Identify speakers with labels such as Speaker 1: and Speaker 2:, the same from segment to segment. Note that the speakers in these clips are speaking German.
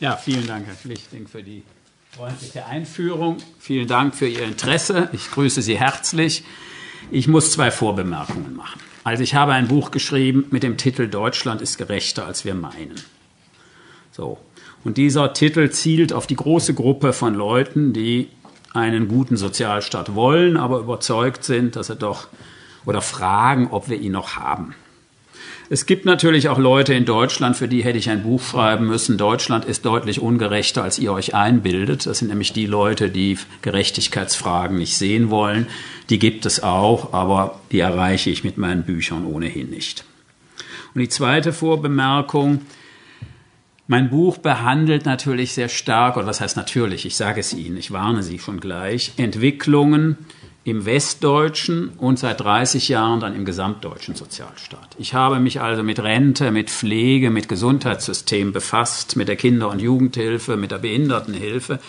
Speaker 1: Ja, vielen Dank, Herr Pflichting, für die freundliche Einführung. Vielen Dank für Ihr Interesse. Ich grüße Sie herzlich. Ich muss zwei Vorbemerkungen machen. Also ich habe ein Buch geschrieben mit dem Titel Deutschland ist gerechter, als wir meinen. So. Und dieser Titel zielt auf die große Gruppe von Leuten, die einen guten Sozialstaat wollen, aber überzeugt sind, dass er doch oder fragen, ob wir ihn noch haben. Es gibt natürlich auch Leute in Deutschland, für die hätte ich ein Buch schreiben müssen. Deutschland ist deutlich ungerechter, als ihr euch einbildet. Das sind nämlich die Leute, die Gerechtigkeitsfragen nicht sehen wollen. Die gibt es auch, aber die erreiche ich mit meinen Büchern ohnehin nicht. Und die zweite Vorbemerkung, mein Buch behandelt natürlich sehr stark, oder was heißt natürlich, ich sage es Ihnen, ich warne Sie schon gleich, Entwicklungen im westdeutschen und seit 30 Jahren dann im gesamtdeutschen Sozialstaat. Ich habe mich also mit Rente, mit Pflege, mit Gesundheitssystem befasst, mit der Kinder- und Jugendhilfe, mit der Behindertenhilfe.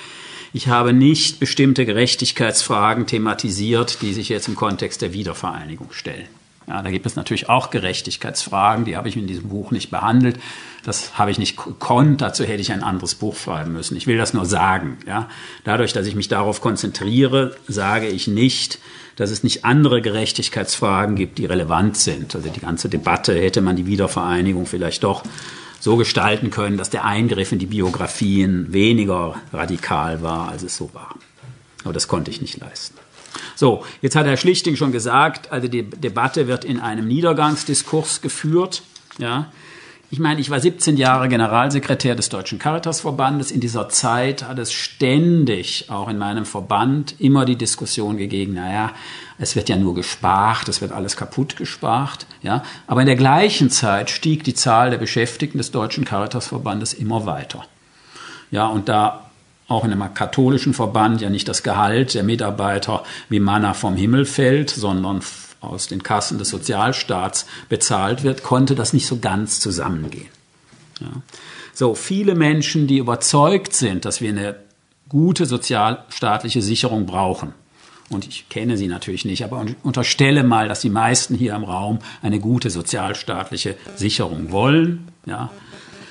Speaker 1: Ich habe nicht bestimmte Gerechtigkeitsfragen thematisiert, die sich jetzt im Kontext der Wiedervereinigung stellen. Ja, da gibt es natürlich auch Gerechtigkeitsfragen, die habe ich in diesem Buch nicht behandelt. Das habe ich nicht gekonnt, dazu hätte ich ein anderes Buch schreiben müssen. Ich will das nur sagen. Ja. Dadurch, dass ich mich darauf konzentriere, sage ich nicht, dass es nicht andere Gerechtigkeitsfragen gibt, die relevant sind. Also die ganze Debatte hätte man die Wiedervereinigung vielleicht doch so gestalten können, dass der Eingriff in die Biografien weniger radikal war, als es so war. Aber das konnte ich nicht leisten. So, jetzt hat Herr Schlichting schon gesagt, also die Debatte wird in einem Niedergangsdiskurs geführt. Ja. Ich meine, ich war 17 Jahre Generalsekretär des Deutschen Caritasverbandes. In dieser Zeit hat es ständig, auch in meinem Verband, immer die Diskussion gegeben, naja, es wird ja nur gespart, es wird alles kaputt gespart. Ja. Aber in der gleichen Zeit stieg die Zahl der Beschäftigten des Deutschen Caritasverbandes immer weiter. Ja, und da auch in einem katholischen Verband ja nicht das Gehalt der Mitarbeiter wie Manna vom Himmel fällt, sondern aus den Kassen des Sozialstaats bezahlt wird, konnte das nicht so ganz zusammengehen. Ja. So, viele Menschen, die überzeugt sind, dass wir eine gute sozialstaatliche Sicherung brauchen, und ich kenne sie natürlich nicht, aber unterstelle mal, dass die meisten hier im Raum eine gute sozialstaatliche Sicherung wollen, ja,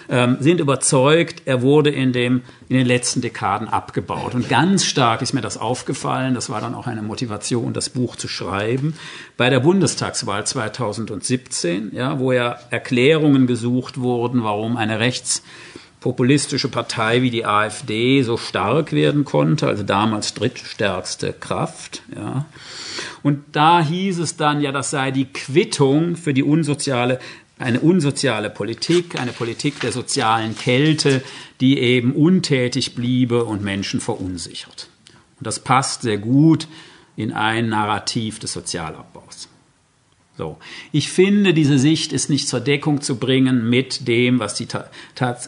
Speaker 1: ähm, sind überzeugt, er wurde in, dem, in den letzten Dekaden abgebaut. Und ganz stark ist mir das aufgefallen, das war dann auch eine Motivation, das Buch zu schreiben, bei der Bundestagswahl 2017, ja, wo ja Erklärungen gesucht wurden, warum eine rechtspopulistische Partei wie die AfD so stark werden konnte, also damals drittstärkste Kraft. Ja. Und da hieß es dann, ja, das sei die Quittung für die unsoziale eine unsoziale Politik, eine Politik der sozialen Kälte, die eben untätig bliebe und Menschen verunsichert. Und das passt sehr gut in ein Narrativ des Sozialabbaus. So. Ich finde, diese Sicht ist nicht zur Deckung zu bringen mit dem, was die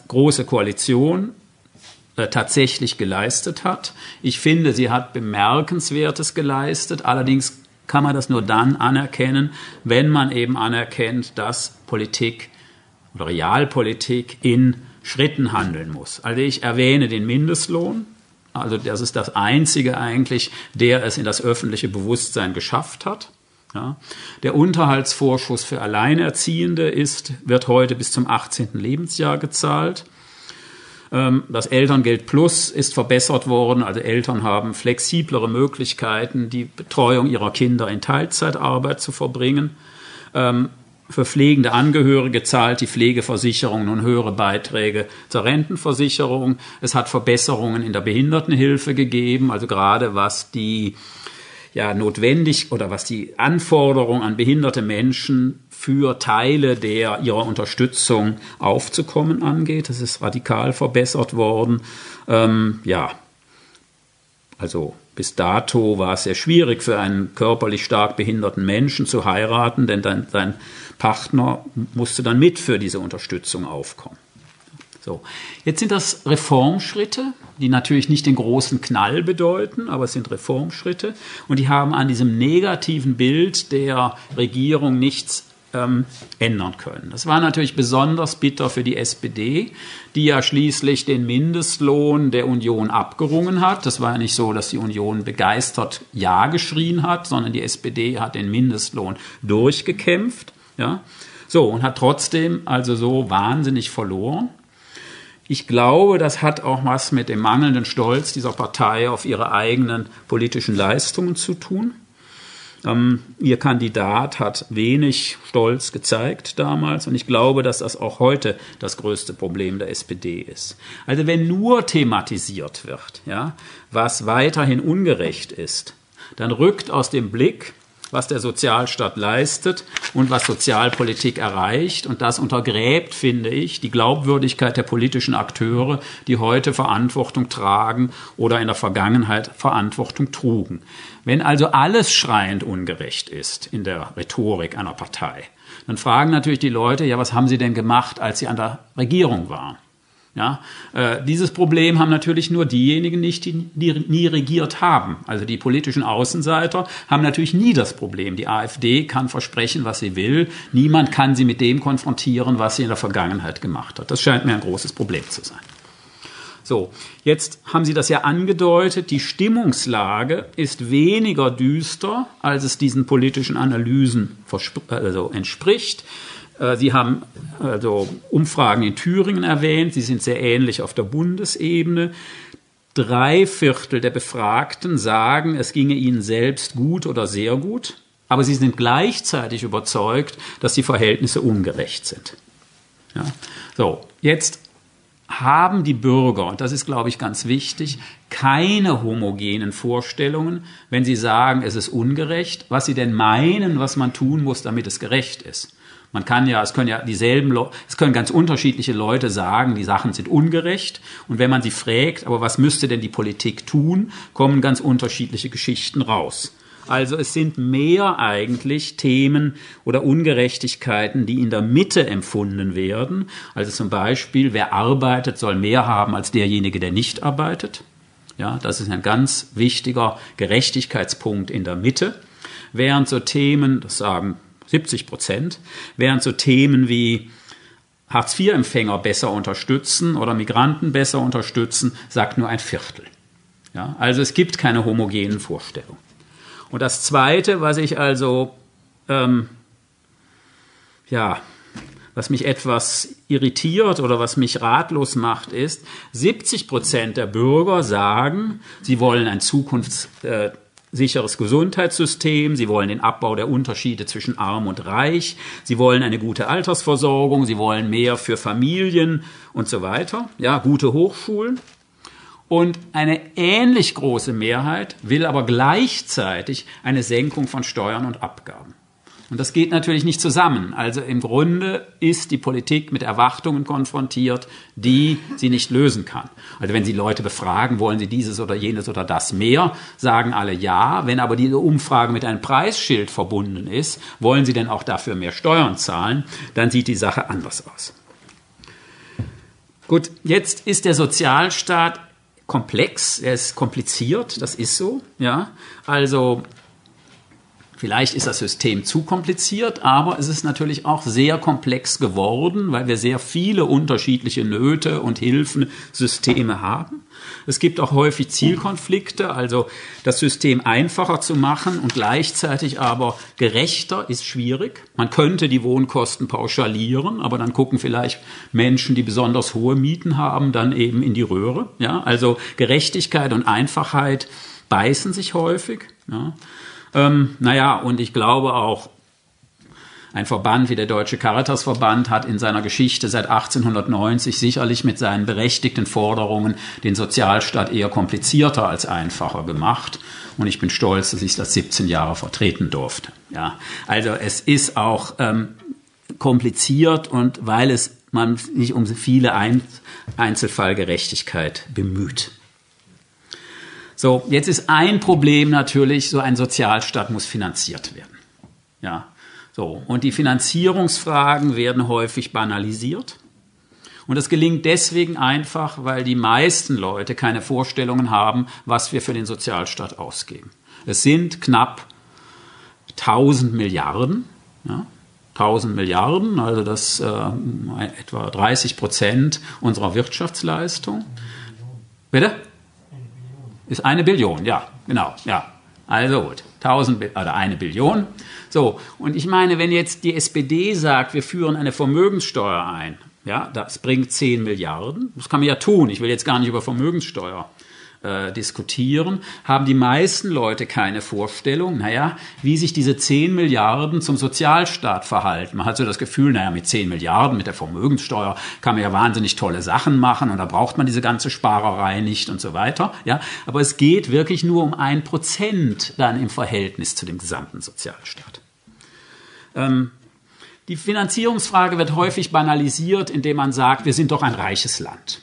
Speaker 1: große Koalition äh, tatsächlich geleistet hat. Ich finde, sie hat Bemerkenswertes geleistet. Allerdings kann man das nur dann anerkennen, wenn man eben anerkennt, dass Politik oder Realpolitik in Schritten handeln muss. Also ich erwähne den Mindestlohn. Also das ist das Einzige eigentlich, der es in das öffentliche Bewusstsein geschafft hat. Ja. Der Unterhaltsvorschuss für Alleinerziehende ist, wird heute bis zum 18. Lebensjahr gezahlt. Ähm, das Elterngeld Plus ist verbessert worden. Also Eltern haben flexiblere Möglichkeiten, die Betreuung ihrer Kinder in Teilzeitarbeit zu verbringen. Ähm, für pflegende Angehörige zahlt die Pflegeversicherung nun höhere Beiträge zur Rentenversicherung. Es hat Verbesserungen in der Behindertenhilfe gegeben, also gerade was die ja notwendig oder was die Anforderung an behinderte Menschen für Teile der ihrer Unterstützung aufzukommen angeht. Das ist radikal verbessert worden. Ähm, ja, also bis dato war es sehr schwierig für einen körperlich stark behinderten Menschen zu heiraten, denn dein, sein Partner musste dann mit für diese Unterstützung aufkommen. So, jetzt sind das Reformschritte, die natürlich nicht den großen Knall bedeuten, aber es sind Reformschritte und die haben an diesem negativen Bild der Regierung nichts ähm, ändern können. Das war natürlich besonders bitter für die SPD, die ja schließlich den Mindestlohn der Union abgerungen hat. Das war ja nicht so, dass die Union begeistert Ja geschrien hat, sondern die SPD hat den Mindestlohn durchgekämpft. Ja? So, und hat trotzdem also so wahnsinnig verloren. ich glaube, das hat auch was mit dem mangelnden Stolz dieser Partei auf ihre eigenen politischen Leistungen zu tun. Ähm, ihr Kandidat hat wenig Stolz gezeigt damals und ich glaube, dass das auch heute das größte Problem der SPD ist. Also wenn nur thematisiert wird, ja, was weiterhin ungerecht ist, dann rückt aus dem Blick was der Sozialstaat leistet und was Sozialpolitik erreicht. Und das untergräbt, finde ich, die Glaubwürdigkeit der politischen Akteure, die heute Verantwortung tragen oder in der Vergangenheit Verantwortung trugen. Wenn also alles schreiend ungerecht ist in der Rhetorik einer Partei, dann fragen natürlich die Leute, ja, was haben sie denn gemacht, als sie an der Regierung waren? Ja, äh, dieses Problem haben natürlich nur diejenigen nicht, die, nie regiert haben. Also die politischen Außenseiter haben natürlich nie das Problem. Die AfD kann versprechen, was sie will. Niemand kann sie mit dem konfrontieren, was sie in der Vergangenheit gemacht hat. Das scheint mir ein großes Problem zu sein. So, jetzt haben Sie das ja angedeutet. Die Stimmungslage ist weniger düster, als es diesen politischen Analysen also entspricht. Äh, Sie haben also Umfragen in Thüringen erwähnt, sie sind sehr ähnlich auf der Bundesebene. Drei Viertel der Befragten sagen, es ginge ihnen selbst gut oder sehr gut, aber sie sind gleichzeitig überzeugt, dass die Verhältnisse ungerecht sind. Ja. So, jetzt haben die Bürger, und das ist, glaube ich, ganz wichtig, keine homogenen Vorstellungen, wenn sie sagen, es ist ungerecht, was sie denn meinen, was man tun muss, damit es gerecht ist. Man kann ja, es können ja dieselben, es können ganz unterschiedliche Leute sagen, die Sachen sind ungerecht. Und wenn man sie fragt, aber was müsste denn die Politik tun, kommen ganz unterschiedliche Geschichten raus. Also es sind mehr eigentlich Themen oder Ungerechtigkeiten, die in der Mitte empfunden werden. Also zum Beispiel, wer arbeitet, soll mehr haben als derjenige, der nicht arbeitet. Ja, das ist ein ganz wichtiger Gerechtigkeitspunkt in der Mitte. Während so Themen, das sagen 70 Prozent, während so Themen wie Hartz-IV-Empfänger besser unterstützen oder Migranten besser unterstützen, sagt nur ein Viertel. Ja, also es gibt keine homogenen Vorstellungen. Und das Zweite, was ich also, ähm, ja, was mich etwas irritiert oder was mich ratlos macht, ist, 70 Prozent der Bürger sagen, sie wollen ein Zukunfts, äh, sicheres Gesundheitssystem, sie wollen den Abbau der Unterschiede zwischen arm und reich, sie wollen eine gute Altersversorgung, sie wollen mehr für Familien und so weiter, ja, gute Hochschulen. Und eine ähnlich große Mehrheit will aber gleichzeitig eine Senkung von Steuern und Abgaben. Und das geht natürlich nicht zusammen. Also im Grunde ist die Politik mit Erwartungen konfrontiert, die sie nicht lösen kann. Also wenn Sie Leute befragen, wollen Sie dieses oder jenes oder das mehr, sagen alle ja. Wenn aber diese Umfrage mit einem Preisschild verbunden ist, wollen Sie denn auch dafür mehr Steuern zahlen, dann sieht die Sache anders aus. Gut, jetzt ist der Sozialstaat komplex, er ist kompliziert, das ist so, ja. Also Vielleicht ist das System zu kompliziert, aber es ist natürlich auch sehr komplex geworden, weil wir sehr viele unterschiedliche Nöte und Hilfensysteme haben. Es gibt auch häufig Zielkonflikte, also das System einfacher zu machen und gleichzeitig aber gerechter ist schwierig. Man könnte die Wohnkosten pauschalieren, aber dann gucken vielleicht Menschen, die besonders hohe Mieten haben, dann eben in die Röhre. Ja, also Gerechtigkeit und Einfachheit beißen sich häufig. Ja. Ähm, naja, und ich glaube auch, ein Verband wie der Deutsche Caritasverband hat in seiner Geschichte seit 1890 sicherlich mit seinen berechtigten Forderungen den Sozialstaat eher komplizierter als einfacher gemacht. Und ich bin stolz, dass ich das 17 Jahre vertreten durfte. Ja, also es ist auch ähm, kompliziert und weil es man sich um viele Ein Einzelfallgerechtigkeit bemüht. So, jetzt ist ein Problem natürlich, so ein Sozialstaat muss finanziert werden. Ja, so. Und die Finanzierungsfragen werden häufig banalisiert. Und das gelingt deswegen einfach, weil die meisten Leute keine Vorstellungen haben, was wir für den Sozialstaat ausgeben. Es sind knapp 1000 Milliarden. Ja, 1000 Milliarden, also das äh, etwa 30 Prozent unserer Wirtschaftsleistung. Bitte? Ist eine Billion, ja, genau, ja. Also gut, 1000 oder eine Billion. So, und ich meine, wenn jetzt die SPD sagt, wir führen eine Vermögenssteuer ein, ja, das bringt 10 Milliarden. Das kann man ja tun. Ich will jetzt gar nicht über Vermögenssteuer äh, diskutieren, haben die meisten Leute keine Vorstellung, naja, wie sich diese 10 Milliarden zum Sozialstaat verhalten. Man hat so das Gefühl, naja, mit 10 Milliarden, mit der Vermögenssteuer kann man ja wahnsinnig tolle Sachen machen und da braucht man diese ganze Sparerei nicht und so weiter. Ja, aber es geht wirklich nur um ein Prozent dann im Verhältnis zu dem gesamten Sozialstaat. Ähm, die Finanzierungsfrage wird häufig banalisiert, indem man sagt, wir sind doch ein reiches Land.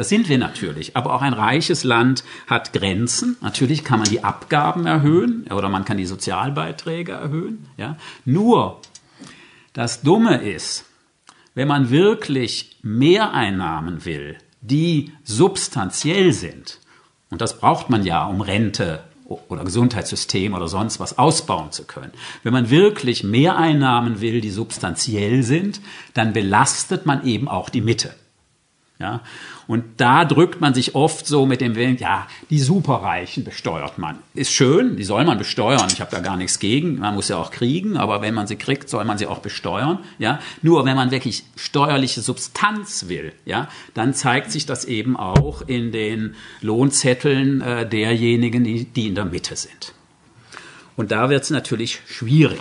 Speaker 1: Das sind wir natürlich. Aber auch ein reiches Land hat Grenzen. Natürlich kann man die Abgaben erhöhen oder man kann die Sozialbeiträge erhöhen. Ja. Nur das Dumme ist, wenn man wirklich Mehreinnahmen will, die substanziell sind, und das braucht man ja, um Rente oder Gesundheitssystem oder sonst was ausbauen zu können. Wenn man wirklich Mehreinnahmen will, die substanziell sind, dann belastet man eben auch die Mitte. Ja? Und da drückt man sich oft so mit dem Willen, ja, die Superreichen besteuert man. Ist schön, die soll man besteuern. Ich habe da gar nichts gegen. Man muss ja auch kriegen, aber wenn man sie kriegt, soll man sie auch besteuern. Ja, nur wenn man wirklich steuerliche Substanz will, ja, dann zeigt sich das eben auch in den Lohnzetteln äh, derjenigen, die, die in der Mitte sind. Und da wird es natürlich schwierig.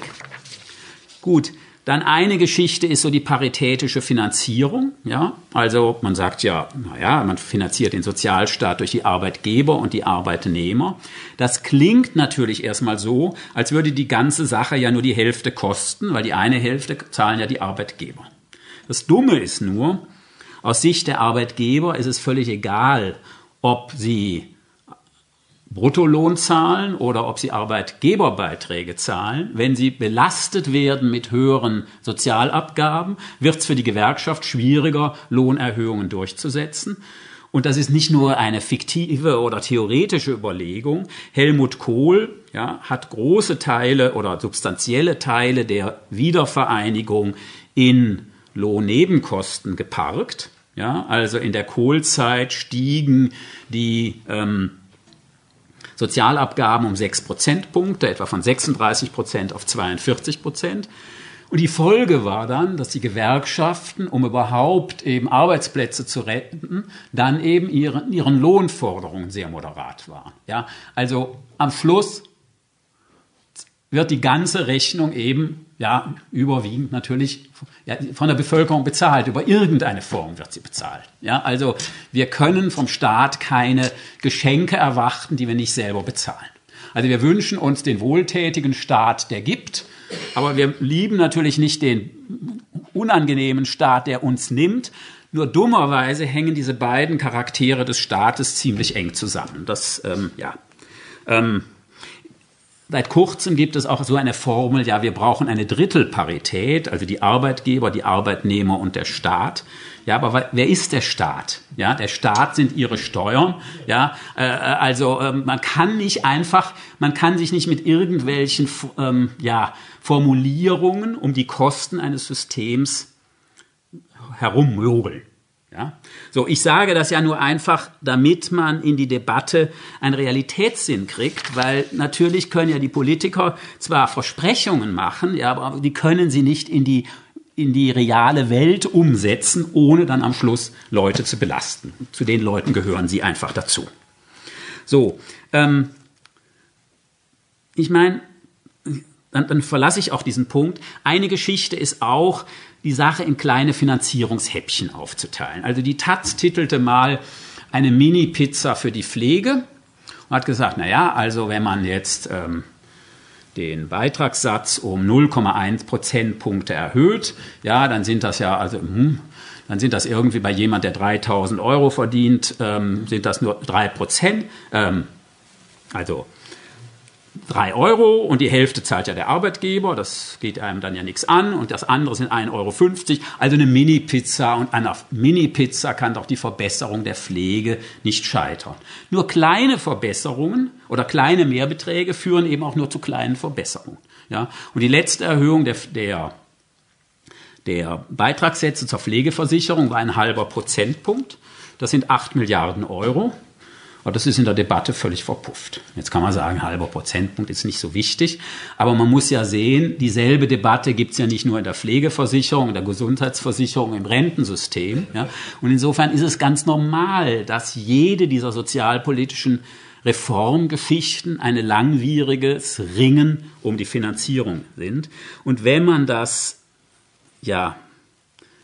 Speaker 1: Gut, dann eine Geschichte ist so die paritätische Finanzierung. Ja, also man sagt ja, naja, man finanziert den Sozialstaat durch die Arbeitgeber und die Arbeitnehmer. Das klingt natürlich erstmal so, als würde die ganze Sache ja nur die Hälfte kosten, weil die eine Hälfte zahlen ja die Arbeitgeber. Das Dumme ist nur, aus Sicht der Arbeitgeber ist es völlig egal, ob sie Bruttolohn zahlen oder ob sie Arbeitgeberbeiträge zahlen. Wenn sie belastet werden mit höheren Sozialabgaben, wird es für die Gewerkschaft schwieriger, Lohnerhöhungen durchzusetzen. Und das ist nicht nur eine fiktive oder theoretische Überlegung. Helmut Kohl ja, hat große Teile oder substanzielle Teile der Wiedervereinigung in Lohnnebenkosten geparkt. Ja, also in der Kohlzeit stiegen die ähm, Sozialabgaben um 6 Prozentpunkte, etwa von 36 Prozent auf 42 Prozent. Und die Folge war dann, dass die Gewerkschaften, um überhaupt eben Arbeitsplätze zu retten, dann eben ihren, ihren Lohnforderungen sehr moderat waren. Ja, also am Schluss wird die ganze Rechnung eben ja, überwiegend natürlich ja, von der Bevölkerung bezahlt. Über irgendeine Form wird sie bezahlt. Ja, also wir können vom Staat keine Geschenke erwarten, die wir nicht selber bezahlen. Also wir wünschen uns den wohltätigen Staat, der gibt, aber wir lieben natürlich nicht den unangenehmen Staat, der uns nimmt. Nur dummerweise hängen diese beiden Charaktere des Staates ziemlich eng zusammen. Das, ähm, ja. Ähm, Seit kurzem gibt es auch so eine Formel, ja, wir brauchen eine Drittelparität, also die Arbeitgeber, die Arbeitnehmer und der Staat. Ja, aber wer ist der Staat? Ja, der Staat sind ihre Steuern. Ja, äh, also äh, man kann nicht einfach, man kann sich nicht mit irgendwelchen ähm, ja, Formulierungen um die Kosten eines Systems herummogeln. Ja? So, ich sage das ja nur einfach, damit man in die Debatte einen Realitätssinn kriegt, weil natürlich können ja die Politiker zwar Versprechungen machen, ja, aber die können sie nicht in die in die reale Welt umsetzen, ohne dann am Schluss Leute zu belasten. Zu den Leuten gehören sie einfach dazu. So, ähm, ich meine, dann, dann verlasse ich auch diesen Punkt. Eine Geschichte ist auch, die Sache in kleine Finanzierungshäppchen aufzuteilen. Also die Taz titelte mal eine Mini-Pizza für die Pflege und hat gesagt, na ja, also wenn man jetzt ähm, den Beitragssatz um 0,1 Prozentpunkte erhöht, ja, dann sind das ja, also, hm, dann sind das irgendwie bei jemand, der 3000 Euro verdient, ähm, sind das nur 3 Prozent. Ähm, also drei Euro und die Hälfte zahlt ja der Arbeitgeber, das geht einem dann ja nichts an und das andere sind 1,50 Euro, also eine Mini-Pizza und einer Mini-Pizza kann doch die Verbesserung der Pflege nicht scheitern. Nur kleine Verbesserungen oder kleine Mehrbeträge führen eben auch nur zu kleinen Verbesserungen. Ja? Und die letzte Erhöhung der, der, der Beitragssätze zur Pflegeversicherung war ein halber Prozentpunkt, das sind 8 Milliarden Euro. Aber das ist in der Debatte völlig verpufft. Jetzt kann man sagen, halber Prozentpunkt ist nicht so wichtig. Aber man muss ja sehen, dieselbe Debatte gibt es ja nicht nur in der Pflegeversicherung, in der Gesundheitsversicherung, im Rentensystem. Ja. Und insofern ist es ganz normal, dass jede dieser sozialpolitischen Reformgeschichten ein langwieriges Ringen um die Finanzierung sind. Und wenn man das ja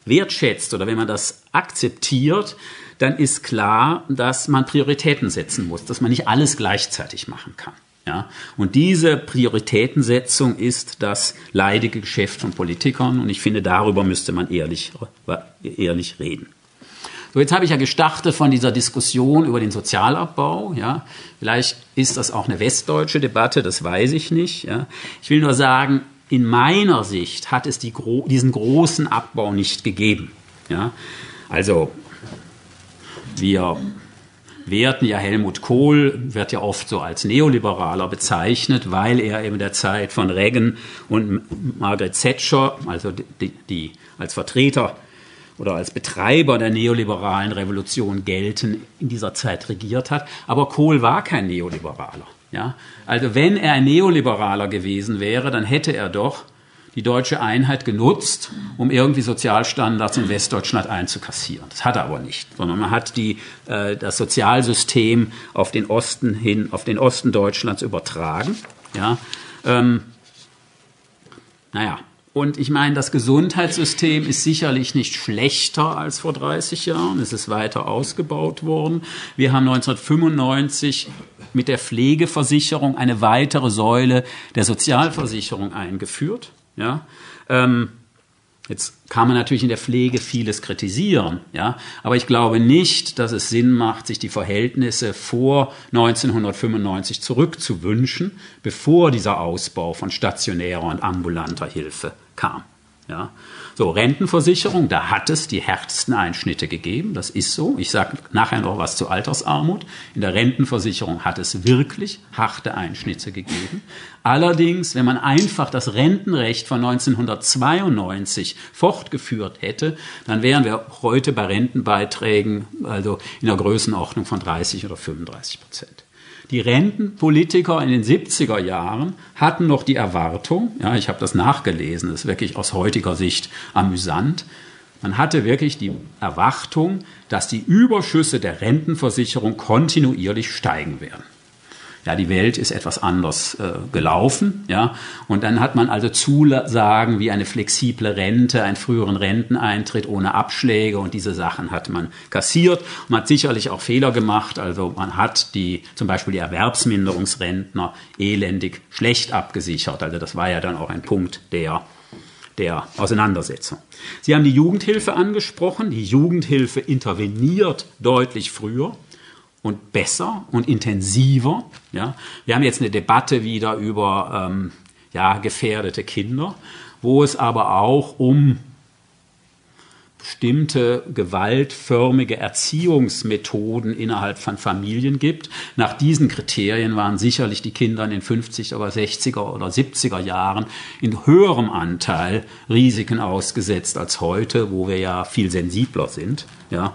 Speaker 1: wertschätzt oder wenn man das akzeptiert, dann ist klar, dass man Prioritäten setzen muss, dass man nicht alles gleichzeitig machen kann. Ja? Und diese Prioritätensetzung ist das leidige Geschäft von Politikern und ich finde, darüber müsste man ehrlich, ehrlich reden. So, jetzt habe ich ja gestartet von dieser Diskussion über den Sozialabbau. Ja. Vielleicht ist das auch eine westdeutsche Debatte, das weiß ich nicht. Ja. Ich will nur sagen, in meiner Sicht hat es die, diesen großen Abbau nicht gegeben. Ja. Also wir werten ja Helmut Kohl, wird ja oft so als Neoliberaler bezeichnet, weil er eben der Zeit von Reagan und Margaret Thatcher, also die, die als Vertreter oder als Betreiber der neoliberalen Revolution gelten, in dieser Zeit regiert hat. Aber Kohl war kein Neoliberaler. Ja? Also wenn er ein Neoliberaler gewesen wäre, dann hätte er doch die deutsche Einheit genutzt, um irgendwie Sozialstandards in Westdeutschland einzukassieren. Das hat er aber nicht, sondern man hat die, äh, das Sozialsystem auf den Osten hin, auf den Osten Deutschlands übertragen. Ja, ähm, naja, und ich meine, das Gesundheitssystem ist sicherlich nicht schlechter als vor 30 Jahren. Es ist weiter ausgebaut worden. Wir haben 1995 mit der Pflegeversicherung eine weitere Säule der Sozialversicherung eingeführt. Ja? Ähm, Jetzt kann man natürlich in der Pflege vieles kritisieren, ja, aber ich glaube nicht, dass es Sinn macht, sich die Verhältnisse vor 1995 zurückzuwünschen, bevor dieser Ausbau von stationärer und ambulanter Hilfe kam. Ja. So, Rentenversicherung, da hat es die härtesten Einschnitte gegeben, das ist so. Ich sage nachher noch was zu Altersarmut. In der Rentenversicherung hat es wirklich harte Einschnitte gegeben. Allerdings, wenn man einfach das Rentenrecht von 1992 fortgeführt hätte, dann wären wir heute bei Rentenbeiträgen also in der Größenordnung von 30 oder 35 Prozent. Die Rentenpolitiker in den 70er Jahren hatten noch die Erwartung, ja, ich habe das nachgelesen, das ist wirklich aus heutiger Sicht amüsant, man hatte wirklich die Erwartung, dass die Überschüsse der Rentenversicherung kontinuierlich steigen werden ja, die Welt ist etwas anders äh, gelaufen, ja. Und dann hat man also Zusagen wie eine flexible Rente, einen früheren Renteneintritt ohne Abschläge und diese Sachen hat man kassiert. Man hat sicherlich auch Fehler gemacht, also man hat die, zum Beispiel die Erwerbsminderungsrentner elendig schlecht abgesichert. Also das war ja dann auch ein Punkt der der Auseinandersetzung. Sie haben die Jugendhilfe angesprochen. Die Jugendhilfe interveniert deutlich früher und besser und intensiver. Ja. Wir haben jetzt eine Debatte wieder über ähm, ja, gefährdete Kinder, wo es aber auch um bestimmte gewaltförmige Erziehungsmethoden innerhalb von Familien gibt. Nach diesen Kriterien waren sicherlich die Kinder in den 50er oder 60er oder 70er Jahren in höherem Anteil Risiken ausgesetzt als heute, wo wir ja viel sensibler sind. Ja.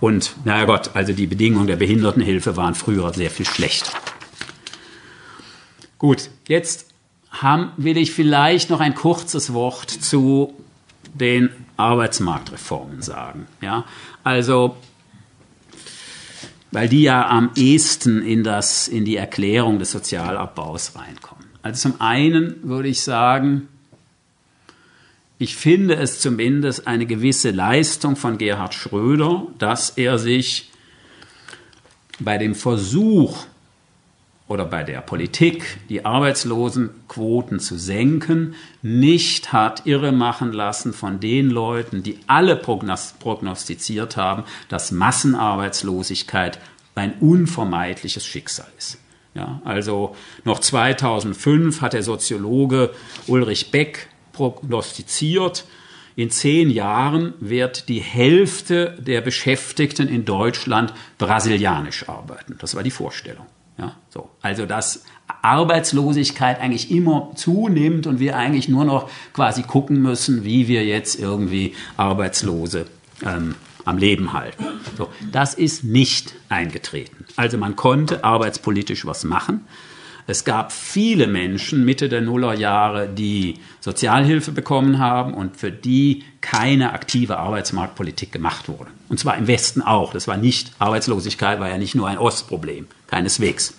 Speaker 1: Und naja Gott, also die Bedingungen der Behindertenhilfe waren früher sehr viel schlechter. Gut, jetzt haben, will ich vielleicht noch ein kurzes Wort zu den Arbeitsmarktreformen sagen. Ja, also weil die ja am ehesten in, das, in die Erklärung des Sozialabbaus reinkommen. Also zum einen würde ich sagen, ich finde es zumindest eine gewisse Leistung von Gerhard Schröder, dass er sich bei dem Versuch oder bei der Politik, die Arbeitslosenquoten zu senken, nicht hat irre machen lassen von den Leuten, die alle prognostiziert haben, dass Massenarbeitslosigkeit ein unvermeidliches Schicksal ist. Ja, also noch 2005 hat der Soziologe Ulrich Beck prognostiziert, in zehn Jahren wird die Hälfte der Beschäftigten in Deutschland brasilianisch arbeiten. Das war die Vorstellung. Ja, so. Also dass Arbeitslosigkeit eigentlich immer zunimmt und wir eigentlich nur noch quasi gucken müssen, wie wir jetzt irgendwie Arbeitslose ähm, am Leben halten. So, das ist nicht eingetreten. Also man konnte arbeitspolitisch was machen. Es gab viele Menschen Mitte der Nullerjahre, die Sozialhilfe bekommen haben und für die keine aktive Arbeitsmarktpolitik gemacht wurde. Und zwar im Westen auch. Das war nicht, Arbeitslosigkeit war ja nicht nur ein Ostproblem, keineswegs.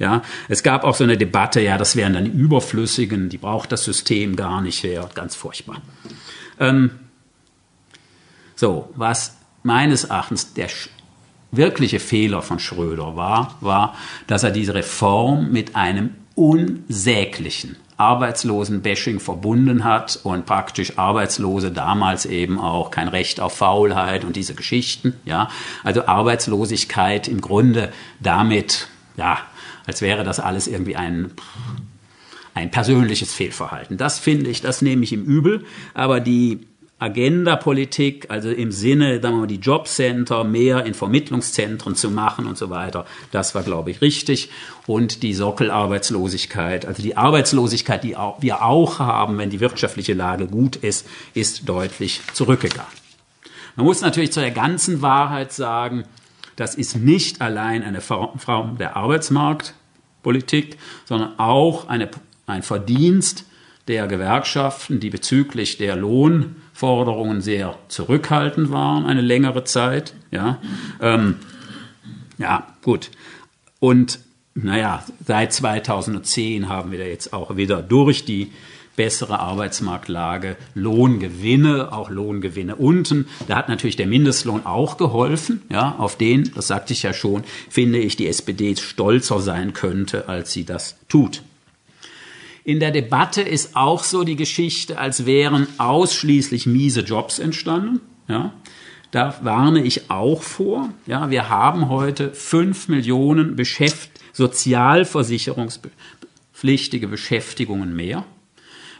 Speaker 1: Ja, es gab auch so eine Debatte, ja, das wären dann die Überflüssigen, die braucht das System gar nicht, wäre ganz furchtbar. Ähm, so, was meines Erachtens der wirkliche Fehler von Schröder war, war, dass er diese Reform mit einem unsäglichen Arbeitslosen-Bashing verbunden hat und praktisch Arbeitslose damals eben auch kein Recht auf Faulheit und diese Geschichten, ja. Also Arbeitslosigkeit im Grunde damit, ja, als wäre das alles irgendwie ein, ein persönliches Fehlverhalten. Das finde ich, das nehme ich ihm übel, aber die Agenda-Politik, also im Sinne, sagen wir mal, die Jobcenter mehr in Vermittlungszentren zu machen und so weiter. Das war, glaube ich, richtig. Und die Sockelarbeitslosigkeit, also die Arbeitslosigkeit, die wir auch haben, wenn die wirtschaftliche Lage gut ist, ist deutlich zurückgegangen. Man muss natürlich zu der ganzen Wahrheit sagen, das ist nicht allein eine Form der Arbeitsmarktpolitik, sondern auch eine, ein Verdienst der Gewerkschaften, die bezüglich der Lohnforderungen sehr zurückhaltend waren, eine längere Zeit. Ja, ähm, ja gut. Und naja, seit 2010 haben wir jetzt auch wieder durch die bessere Arbeitsmarktlage, Lohngewinne, auch Lohngewinne unten. Da hat natürlich der Mindestlohn auch geholfen. Ja, auf den, das sagte ich ja schon, finde ich, die SPD stolzer sein könnte, als sie das tut. In der Debatte ist auch so die Geschichte, als wären ausschließlich miese Jobs entstanden. Ja, da warne ich auch vor. Ja, wir haben heute fünf Millionen Beschäft sozialversicherungspflichtige Beschäftigungen mehr.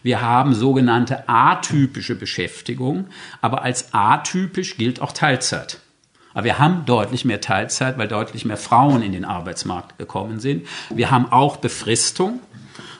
Speaker 1: Wir haben sogenannte atypische Beschäftigung, aber als atypisch gilt auch Teilzeit. Aber wir haben deutlich mehr Teilzeit, weil deutlich mehr Frauen in den Arbeitsmarkt gekommen sind. Wir haben auch Befristung.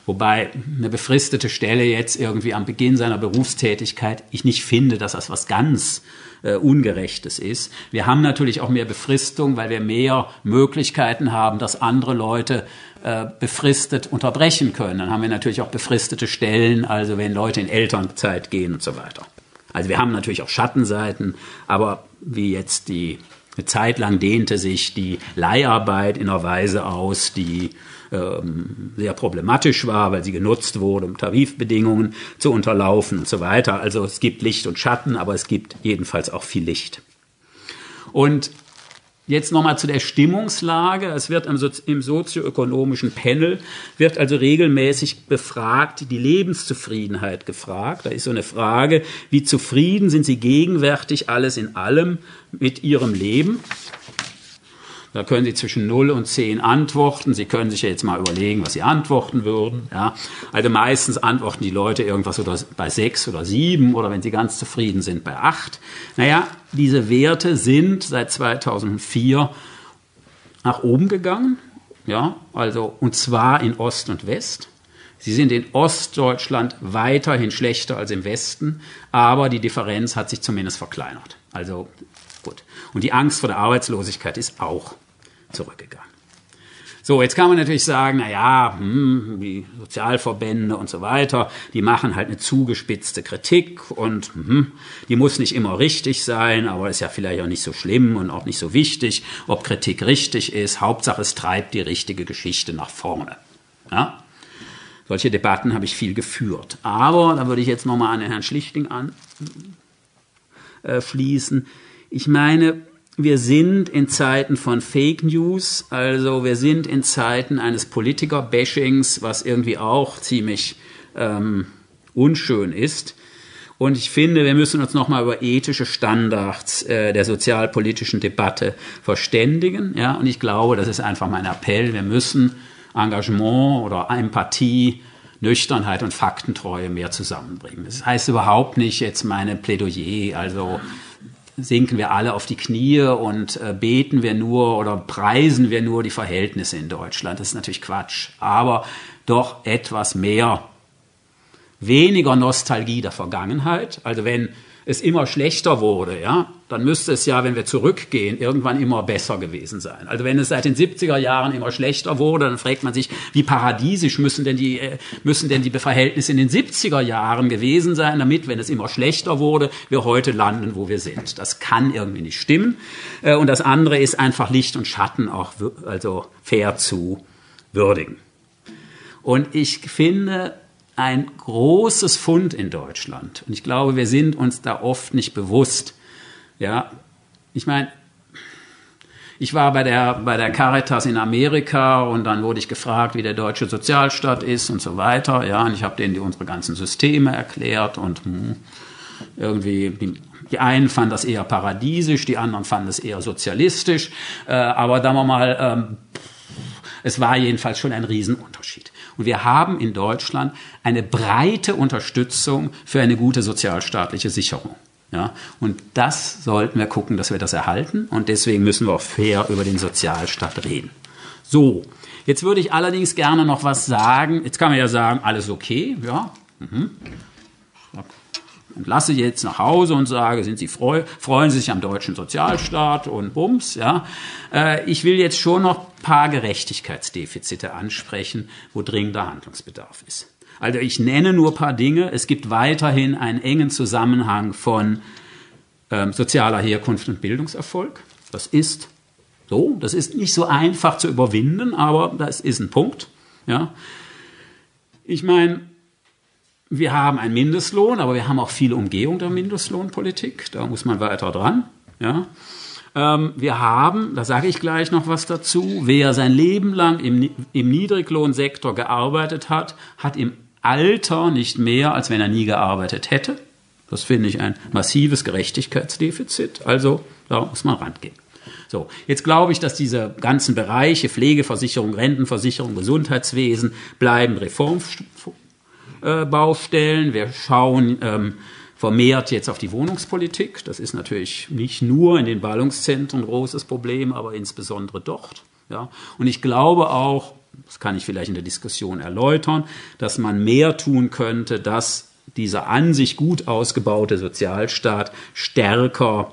Speaker 1: Wobei eine befristete Stelle jetzt irgendwie am Beginn seiner Berufstätigkeit, ich nicht finde, dass das was ganz äh, Ungerechtes ist. Wir haben natürlich auch mehr Befristung, weil wir mehr Möglichkeiten haben, dass andere Leute äh, befristet unterbrechen können. Dann haben wir natürlich auch befristete Stellen, also wenn Leute in Elternzeit gehen und so weiter. Also wir haben natürlich auch Schattenseiten, aber wie jetzt die eine Zeit lang dehnte sich die Leiharbeit in einer Weise aus, die ähm, sehr problematisch war, weil sie genutzt wurde, um Tarifbedingungen zu unterlaufen und so weiter. Also es gibt Licht und Schatten, aber es gibt jedenfalls auch viel Licht. Und Jetzt nochmal zu der Stimmungslage. Es wird im sozioökonomischen Panel, wird also regelmäßig befragt, die Lebenszufriedenheit gefragt. Da ist so eine Frage, wie zufrieden sind Sie gegenwärtig alles in allem mit Ihrem Leben? Da können Sie zwischen 0 und 10 antworten. Sie können sich ja jetzt mal überlegen, was Sie antworten würden. Ja. Also meistens antworten die Leute irgendwas oder bei 6 oder 7 oder wenn sie ganz zufrieden sind bei 8. Naja, diese Werte sind seit 2004 nach oben gegangen. Ja, also, und zwar in Ost und West. Sie sind in Ostdeutschland weiterhin schlechter als im Westen, aber die Differenz hat sich zumindest verkleinert. Also gut. Und die Angst vor der Arbeitslosigkeit ist auch zurückgegangen. So, jetzt kann man natürlich sagen, na ja, hm, die Sozialverbände und so weiter, die machen halt eine zugespitzte Kritik und hm, die muss nicht immer richtig sein, aber ist ja vielleicht auch nicht so schlimm und auch nicht so wichtig, ob Kritik richtig ist. Hauptsache, es treibt die richtige Geschichte nach vorne. Ja? Solche Debatten habe ich viel geführt. Aber da würde ich jetzt nochmal an den Herrn Schlichting anschließen. Äh, ich meine, wir sind in Zeiten von Fake News, also wir sind in Zeiten eines Politiker-Bashings, was irgendwie auch ziemlich ähm, unschön ist. Und ich finde, wir müssen uns nochmal über ethische Standards äh, der sozialpolitischen Debatte verständigen. Ja, und ich glaube, das ist einfach mein Appell. Wir müssen Engagement oder Empathie, Nüchternheit und Faktentreue mehr zusammenbringen. Das heißt überhaupt nicht jetzt meine Plädoyer, also sinken wir alle auf die Knie und äh, beten wir nur oder preisen wir nur die Verhältnisse in Deutschland. Das ist natürlich Quatsch. Aber doch etwas mehr, weniger Nostalgie der Vergangenheit. Also wenn es immer schlechter wurde, ja, dann müsste es ja, wenn wir zurückgehen, irgendwann immer besser gewesen sein. Also wenn es seit den 70er Jahren immer schlechter wurde, dann fragt man sich, wie paradiesisch müssen denn die, äh, müssen denn die Verhältnisse in den 70er Jahren gewesen sein, damit, wenn es immer schlechter wurde, wir heute landen, wo wir sind. Das kann irgendwie nicht stimmen. Äh, und das andere ist einfach Licht und Schatten auch also fair zu würdigen. Und ich finde, ein großes Fund in Deutschland. Und ich glaube, wir sind uns da oft nicht bewusst. Ja, ich meine, ich war bei der, bei der Caritas in Amerika und dann wurde ich gefragt, wie der deutsche Sozialstaat ist und so weiter. Ja, und ich habe denen unsere ganzen Systeme erklärt und hm, irgendwie, die, die, einen fanden das eher paradiesisch, die anderen fanden es eher sozialistisch. Äh, aber sagen wir mal, ähm, es war jedenfalls schon ein Riesenunterschied. Und wir haben in Deutschland eine breite Unterstützung für eine gute sozialstaatliche Sicherung. Ja, und das sollten wir gucken, dass wir das erhalten. Und deswegen müssen wir auch fair über den Sozialstaat reden. So, jetzt würde ich allerdings gerne noch was sagen. Jetzt kann man ja sagen, alles okay, ja. Mhm entlasse jetzt nach Hause und sage, sind Sie freu, freuen Sie sich am deutschen Sozialstaat und Bums, ja. Äh, ich will jetzt schon noch ein paar Gerechtigkeitsdefizite ansprechen, wo dringender Handlungsbedarf ist. Also ich nenne nur ein paar Dinge. Es gibt weiterhin einen engen Zusammenhang von ähm, sozialer Herkunft und Bildungserfolg. Das ist so, das ist nicht so einfach zu überwinden, aber das ist ein Punkt. Ja. Ich meine, wir haben einen Mindestlohn, aber wir haben auch viele Umgehung der Mindestlohnpolitik. Da muss man weiter dran. Ja. Ähm, wir haben, da sage ich gleich noch was dazu, wer sein Leben lang im, im Niedriglohnsektor gearbeitet hat, hat im Alter nicht mehr, als wenn er nie gearbeitet hätte. Das finde ich ein massives Gerechtigkeitsdefizit. Also da muss man rangehen. So, jetzt glaube ich, dass diese ganzen Bereiche Pflegeversicherung, Rentenversicherung, Gesundheitswesen bleiben Reform, äh. Wir schauen ähm, vermehrt jetzt auf die Wohnungspolitik. Das ist natürlich nicht nur in den Ballungszentren ein großes Problem, aber insbesondere dort. Ja. Und ich glaube auch, das kann ich vielleicht in der Diskussion erläutern, dass man mehr tun könnte, dass dieser an sich gut ausgebaute Sozialstaat stärker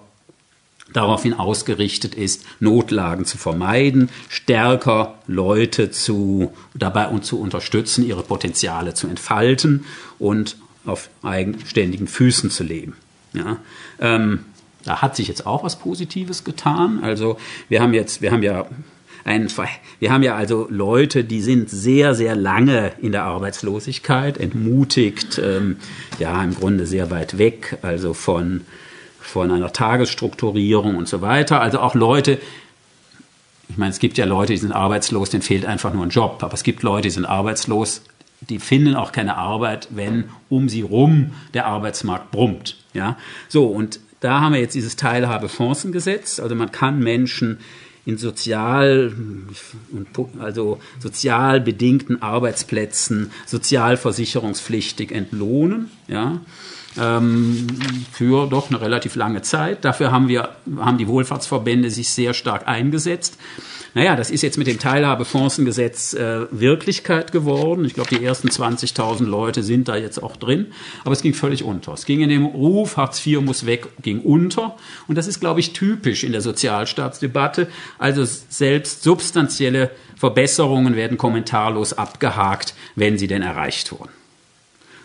Speaker 1: daraufhin ausgerichtet ist, Notlagen zu vermeiden, stärker Leute zu, dabei und zu unterstützen, ihre Potenziale zu entfalten und auf eigenständigen Füßen zu leben. Ja, ähm, da hat sich jetzt auch was Positives getan. Also wir haben jetzt, wir haben ja ein, wir haben ja also Leute, die sind sehr, sehr lange in der Arbeitslosigkeit, entmutigt, ähm, ja, im Grunde sehr weit weg, also von von einer Tagesstrukturierung und so weiter. Also auch Leute, ich meine, es gibt ja Leute, die sind arbeitslos, denen fehlt einfach nur ein Job. Aber es gibt Leute, die sind arbeitslos, die finden auch keine Arbeit, wenn um sie rum der Arbeitsmarkt brummt. Ja, so und da haben wir jetzt dieses Teilhabefondsgesetz. Also man kann Menschen in sozial, also sozial bedingten Arbeitsplätzen sozialversicherungspflichtig entlohnen. Ja, ähm, für doch eine relativ lange Zeit. Dafür haben wir, haben die Wohlfahrtsverbände sich sehr stark eingesetzt. Naja, das ist jetzt mit dem Teilhabefondsengesetz äh, Wirklichkeit geworden. Ich glaube, die ersten 20.000 Leute sind da jetzt auch drin. Aber es ging völlig unter. Es ging in dem Ruf, Hartz IV muss weg, ging unter. Und das ist, glaube ich, typisch in der Sozialstaatsdebatte. Also selbst substanzielle Verbesserungen werden kommentarlos abgehakt, wenn sie denn erreicht wurden.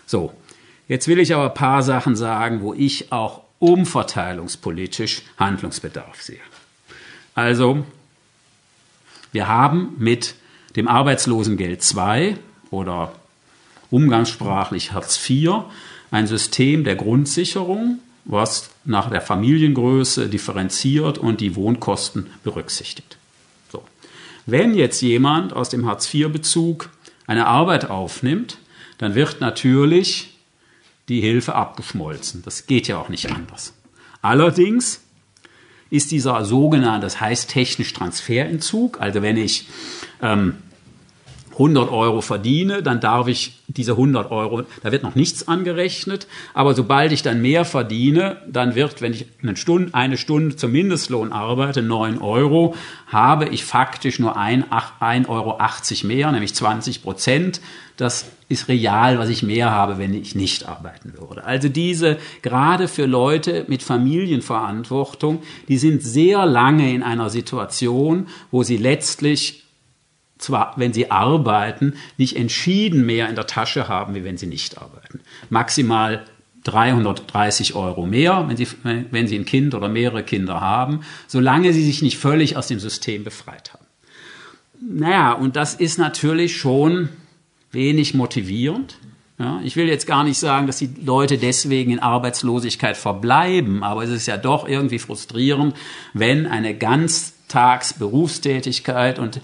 Speaker 1: So, Jetzt will ich aber ein paar Sachen sagen, wo ich auch umverteilungspolitisch Handlungsbedarf sehe. Also, wir haben mit dem Arbeitslosengeld II oder umgangssprachlich Hartz IV ein System der Grundsicherung, was nach der Familiengröße differenziert und die Wohnkosten berücksichtigt. So. Wenn jetzt jemand aus dem Hartz-IV-Bezug eine Arbeit aufnimmt, dann wird natürlich die Hilfe abgeschmolzen. Das geht ja auch nicht anders. Allerdings ist dieser sogenannte, das heißt technisch Transferentzug, also wenn ich ähm, 100 Euro verdiene, dann darf ich diese 100 Euro, da wird noch nichts angerechnet, aber sobald ich dann mehr verdiene, dann wird, wenn ich eine Stunde, eine Stunde zum Mindestlohn arbeite, 9 Euro, habe ich faktisch nur 1,80 Euro mehr, nämlich 20 Prozent. Das ist real, was ich mehr habe, wenn ich nicht arbeiten würde. Also diese, gerade für Leute mit Familienverantwortung, die sind sehr lange in einer Situation, wo sie letztlich zwar, wenn sie arbeiten, nicht entschieden mehr in der Tasche haben, wie wenn sie nicht arbeiten. Maximal 330 Euro mehr, wenn sie, wenn sie ein Kind oder mehrere Kinder haben, solange sie sich nicht völlig aus dem System befreit haben. Naja, und das ist natürlich schon wenig motivierend. Ja, ich will jetzt gar nicht sagen, dass die Leute deswegen in Arbeitslosigkeit verbleiben, aber es ist ja doch irgendwie frustrierend, wenn eine Ganztagsberufstätigkeit und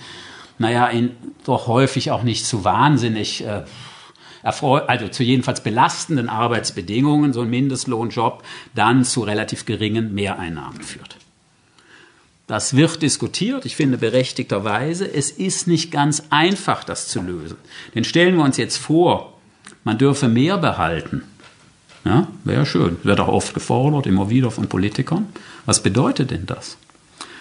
Speaker 1: naja, in doch häufig auch nicht zu wahnsinnig äh, also zu jedenfalls belastenden Arbeitsbedingungen, so ein Mindestlohnjob, dann zu relativ geringen Mehreinnahmen führt. Das wird diskutiert, ich finde berechtigterweise. Es ist nicht ganz einfach, das zu lösen. Denn stellen wir uns jetzt vor, man dürfe mehr behalten. Ja, wäre schön. Wird auch oft gefordert, immer wieder von Politikern. Was bedeutet denn das?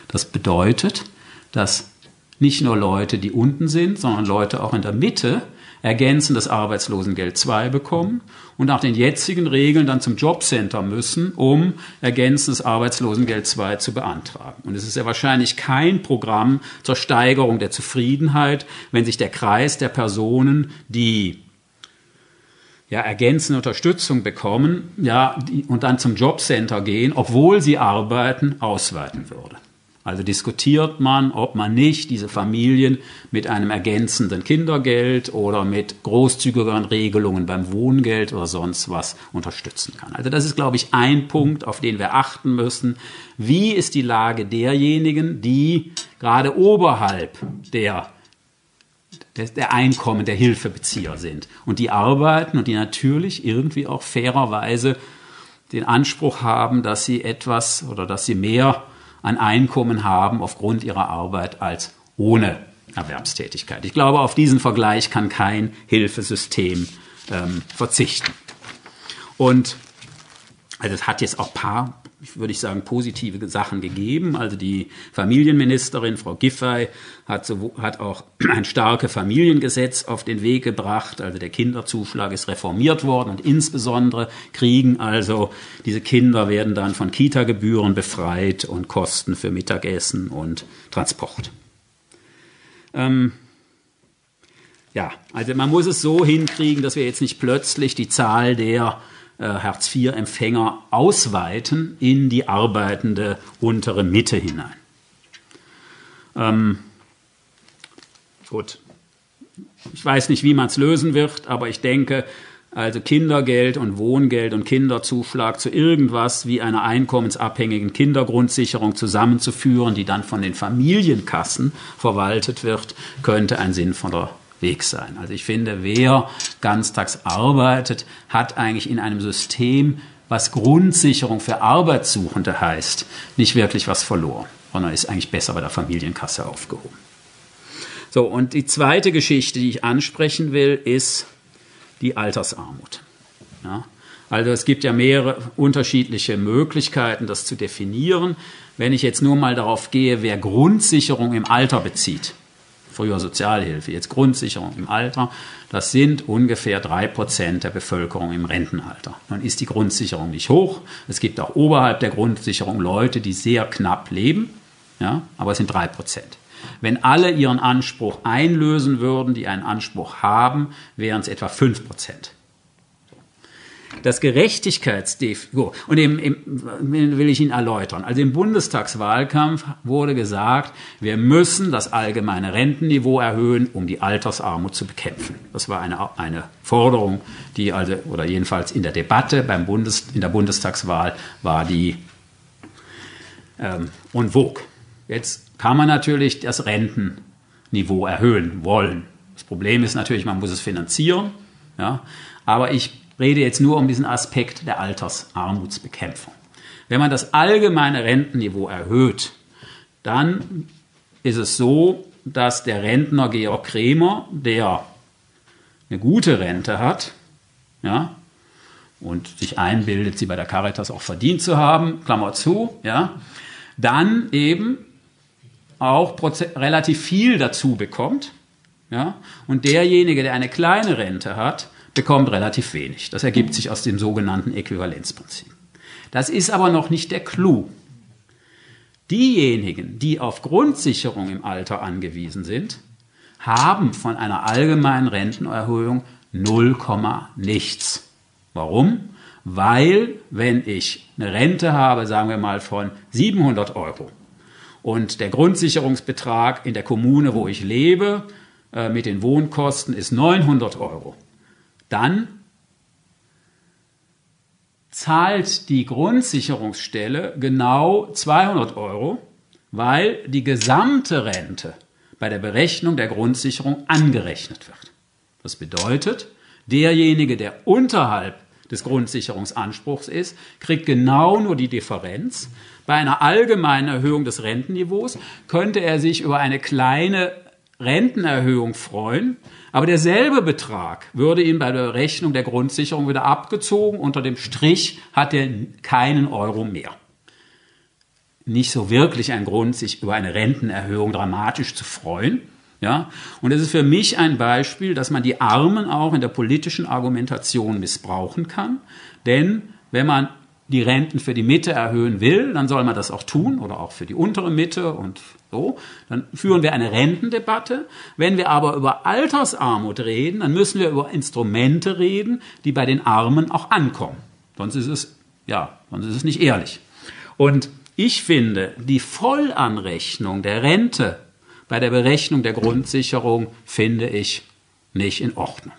Speaker 1: Das bedeutet, dass nicht nur Leute, die unten sind, sondern Leute auch in der Mitte ergänzendes Arbeitslosengeld 2 bekommen und nach den jetzigen Regeln dann zum Jobcenter müssen, um ergänzendes Arbeitslosengeld 2 zu beantragen. Und es ist ja wahrscheinlich kein Programm zur Steigerung der Zufriedenheit, wenn sich der Kreis der Personen, die ja, ergänzende Unterstützung bekommen, ja, und dann zum Jobcenter gehen, obwohl sie arbeiten, ausweiten würde. Also diskutiert man, ob man nicht diese Familien mit einem ergänzenden Kindergeld oder mit großzügigeren Regelungen beim Wohngeld oder sonst was unterstützen kann. Also das ist, glaube ich, ein Punkt, auf den wir achten müssen. Wie ist die Lage derjenigen, die gerade oberhalb der der Einkommen der Hilfebezieher sind und die arbeiten und die natürlich irgendwie auch fairerweise den Anspruch haben, dass sie etwas oder dass sie mehr an Einkommen haben aufgrund ihrer Arbeit als ohne Erwerbstätigkeit. Ich glaube, auf diesen Vergleich kann kein Hilfesystem ähm, verzichten. Und also es hat jetzt auch paar würde ich sagen, positive Sachen gegeben. Also die Familienministerin, Frau Giffey, hat, so, hat auch ein starkes Familiengesetz auf den Weg gebracht. Also der Kinderzuschlag ist reformiert worden und insbesondere kriegen also diese Kinder werden dann von Kita-Gebühren befreit und Kosten für Mittagessen und Transport. Ähm, ja, also man muss es so hinkriegen, dass wir jetzt nicht plötzlich die Zahl der Hartz-IV-Empfänger ausweiten in die arbeitende untere Mitte hinein. Ähm, gut. Ich weiß nicht, wie man es lösen wird, aber ich denke, also Kindergeld und Wohngeld und Kinderzuschlag zu irgendwas wie einer einkommensabhängigen Kindergrundsicherung zusammenzuführen, die dann von den Familienkassen verwaltet wird, könnte ein sinnvoller Weg sein. Also ich finde, wer ganztags arbeitet, hat eigentlich in einem System, was Grundsicherung für Arbeitssuchende heißt, nicht wirklich was verloren, sondern ist eigentlich besser bei der Familienkasse aufgehoben. So, und die zweite Geschichte, die ich ansprechen will, ist die Altersarmut. Ja, also es gibt ja mehrere unterschiedliche Möglichkeiten, das zu definieren. Wenn ich jetzt nur mal darauf gehe, wer Grundsicherung im Alter bezieht, früher Sozialhilfe, jetzt Grundsicherung im Alter, das sind ungefähr drei Prozent der Bevölkerung im Rentenalter. Nun ist die Grundsicherung nicht hoch. Es gibt auch oberhalb der Grundsicherung Leute, die sehr knapp leben, ja, aber es sind drei Prozent. Wenn alle ihren Anspruch einlösen würden, die einen Anspruch haben, wären es etwa fünf Prozent das Gerechtigkeitsdefizit, und im, im, will ich Ihnen erläutern. Also im Bundestagswahlkampf wurde gesagt, wir müssen das allgemeine Rentenniveau erhöhen, um die Altersarmut zu bekämpfen. Das war eine, eine Forderung, die also, oder jedenfalls in der Debatte beim Bundes, in der Bundestagswahl war die ähm, en vogue. Jetzt kann man natürlich das Rentenniveau erhöhen wollen. Das Problem ist natürlich, man muss es finanzieren. Ja, aber ich rede jetzt nur um diesen Aspekt der Altersarmutsbekämpfung. Wenn man das allgemeine Rentenniveau erhöht, dann ist es so, dass der Rentner Georg Kremer, der eine gute Rente hat, ja, und sich einbildet, sie bei der Caritas auch verdient zu haben, Klammer zu, ja, dann eben auch relativ viel dazu bekommt, ja, und derjenige, der eine kleine Rente hat, bekommt relativ wenig. Das ergibt sich aus dem sogenannten Äquivalenzprinzip. Das ist aber noch nicht der Clou. Diejenigen, die auf Grundsicherung im Alter angewiesen sind, haben von einer allgemeinen Rentenerhöhung 0, nichts. Warum? Weil, wenn ich eine Rente habe, sagen wir mal von 700 Euro und der Grundsicherungsbetrag in der Kommune, wo ich lebe, äh, mit den Wohnkosten ist 900 Euro, dann zahlt die Grundsicherungsstelle genau 200 Euro, weil die gesamte Rente bei der Berechnung der Grundsicherung angerechnet wird. Das bedeutet, derjenige, der unterhalb des Grundsicherungsanspruchs ist, kriegt genau nur die Differenz. Bei einer allgemeinen Erhöhung des Rentenniveaus könnte er sich über eine kleine Rentenerhöhung freuen, aber derselbe Betrag würde ihm bei der Rechnung der Grundsicherung wieder abgezogen. Unter dem Strich hat er keinen Euro mehr. Nicht so wirklich ein Grund, sich über eine Rentenerhöhung dramatisch zu freuen. Ja? Und es ist für mich ein Beispiel, dass man die Armen auch in der politischen Argumentation missbrauchen kann. Denn wenn man die Renten für die Mitte erhöhen will, dann soll man das auch tun oder auch für die untere Mitte und so. Dann führen wir eine Rentendebatte. Wenn wir aber über Altersarmut reden, dann müssen wir über Instrumente reden, die bei den Armen auch ankommen. Sonst ist es, ja, sonst ist es nicht ehrlich. Und ich finde, die Vollanrechnung der Rente bei der Berechnung der Grundsicherung finde ich nicht in Ordnung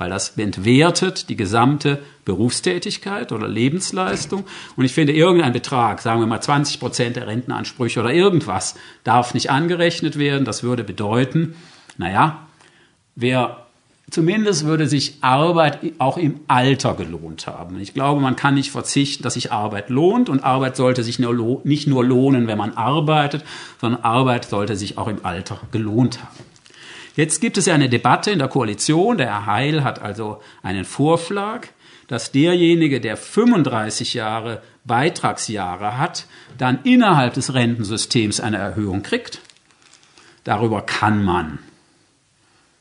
Speaker 1: weil das entwertet die gesamte Berufstätigkeit oder Lebensleistung. Und ich finde, irgendein Betrag, sagen wir mal 20 Prozent der Rentenansprüche oder irgendwas, darf nicht angerechnet werden. Das würde bedeuten, naja, wer zumindest würde sich Arbeit auch im Alter gelohnt haben. Ich glaube, man kann nicht verzichten, dass sich Arbeit lohnt und Arbeit sollte sich nur, nicht nur lohnen, wenn man arbeitet, sondern Arbeit sollte sich auch im Alter gelohnt haben. Jetzt gibt es ja eine Debatte in der Koalition. Der Herr Heil hat also einen Vorschlag, dass derjenige, der 35 Jahre Beitragsjahre hat, dann innerhalb des Rentensystems eine Erhöhung kriegt. Darüber kann man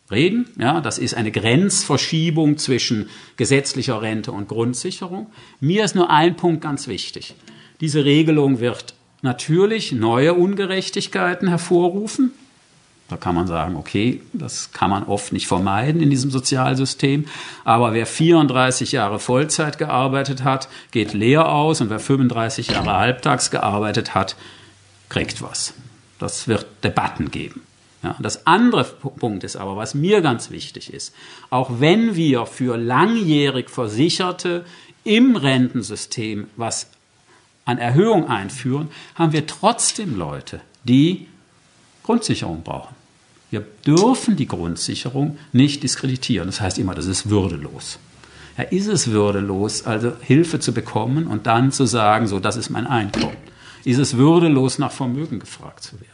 Speaker 1: reden. Ja, das ist eine Grenzverschiebung zwischen gesetzlicher Rente und Grundsicherung. Mir ist nur ein Punkt ganz wichtig. Diese Regelung wird natürlich neue Ungerechtigkeiten hervorrufen. Da kann man sagen, okay, das kann man oft nicht vermeiden in diesem Sozialsystem. Aber wer 34 Jahre Vollzeit gearbeitet hat, geht leer aus. Und wer 35 Jahre halbtags gearbeitet hat, kriegt was. Das wird Debatten geben. Ja, das andere Punkt ist aber, was mir ganz wichtig ist, auch wenn wir für langjährig Versicherte im Rentensystem was an Erhöhung einführen, haben wir trotzdem Leute, die Grundsicherung brauchen. Wir dürfen die Grundsicherung nicht diskreditieren. Das heißt immer, das ist würdelos. Ja, ist es würdelos, also Hilfe zu bekommen und dann zu sagen, so, das ist mein Einkommen? Ist es würdelos, nach Vermögen gefragt zu werden?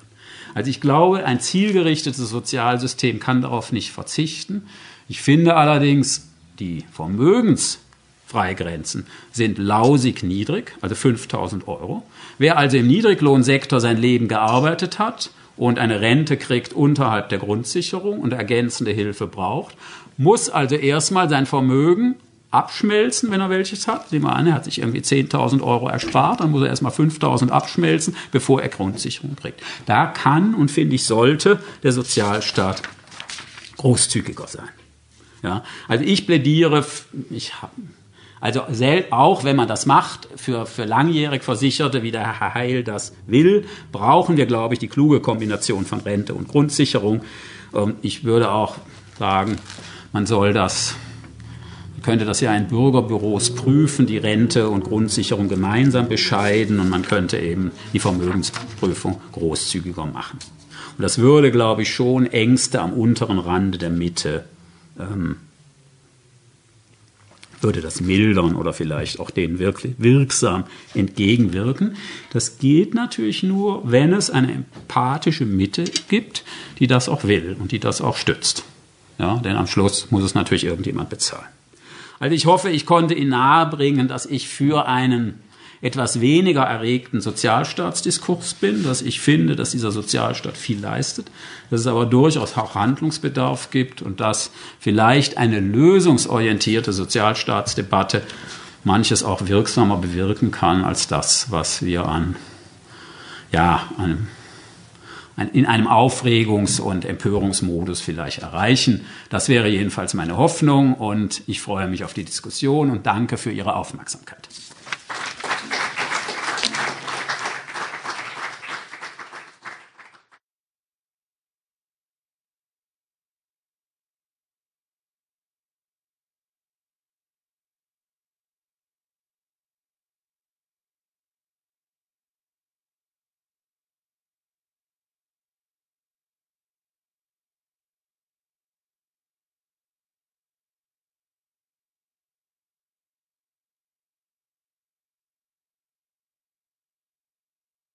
Speaker 1: Also ich glaube, ein zielgerichtetes Sozialsystem kann darauf nicht verzichten. Ich finde allerdings, die Vermögensfreigrenzen sind lausig niedrig, also 5000 Euro. Wer also im Niedriglohnsektor sein Leben gearbeitet hat und eine Rente kriegt unterhalb der Grundsicherung und ergänzende Hilfe braucht, muss also erstmal sein Vermögen abschmelzen, wenn er welches hat. Nehmen wir an, er hat sich irgendwie 10.000 Euro erspart, dann muss er erstmal 5.000 abschmelzen, bevor er Grundsicherung kriegt. Da kann und finde ich sollte der Sozialstaat großzügiger sein. Ja, also ich plädiere, ich habe also auch wenn man das macht, für, für langjährig Versicherte, wie der Herr Heil das will, brauchen wir, glaube ich, die kluge Kombination von Rente und Grundsicherung. Ähm, ich würde auch sagen, man soll das könnte das ja in Bürgerbüros prüfen, die Rente und Grundsicherung gemeinsam bescheiden und man könnte eben die Vermögensprüfung großzügiger machen. Und das würde, glaube ich, schon Ängste am unteren Rande der Mitte ähm, würde das mildern oder vielleicht auch denen wirklich wirksam entgegenwirken. Das geht natürlich nur, wenn es eine empathische Mitte gibt, die das auch will und die das auch stützt. Ja, denn am Schluss muss es natürlich irgendjemand bezahlen. Also ich hoffe, ich konnte Ihnen nahebringen, dass ich für einen etwas weniger erregten Sozialstaatsdiskurs bin, dass ich finde, dass dieser Sozialstaat viel leistet, dass es aber durchaus auch Handlungsbedarf gibt und dass vielleicht eine lösungsorientierte Sozialstaatsdebatte manches auch wirksamer bewirken kann als das, was wir an, ja, einem in einem Aufregungs- und Empörungsmodus vielleicht erreichen. Das wäre jedenfalls meine Hoffnung und ich freue mich auf die Diskussion und danke für Ihre Aufmerksamkeit.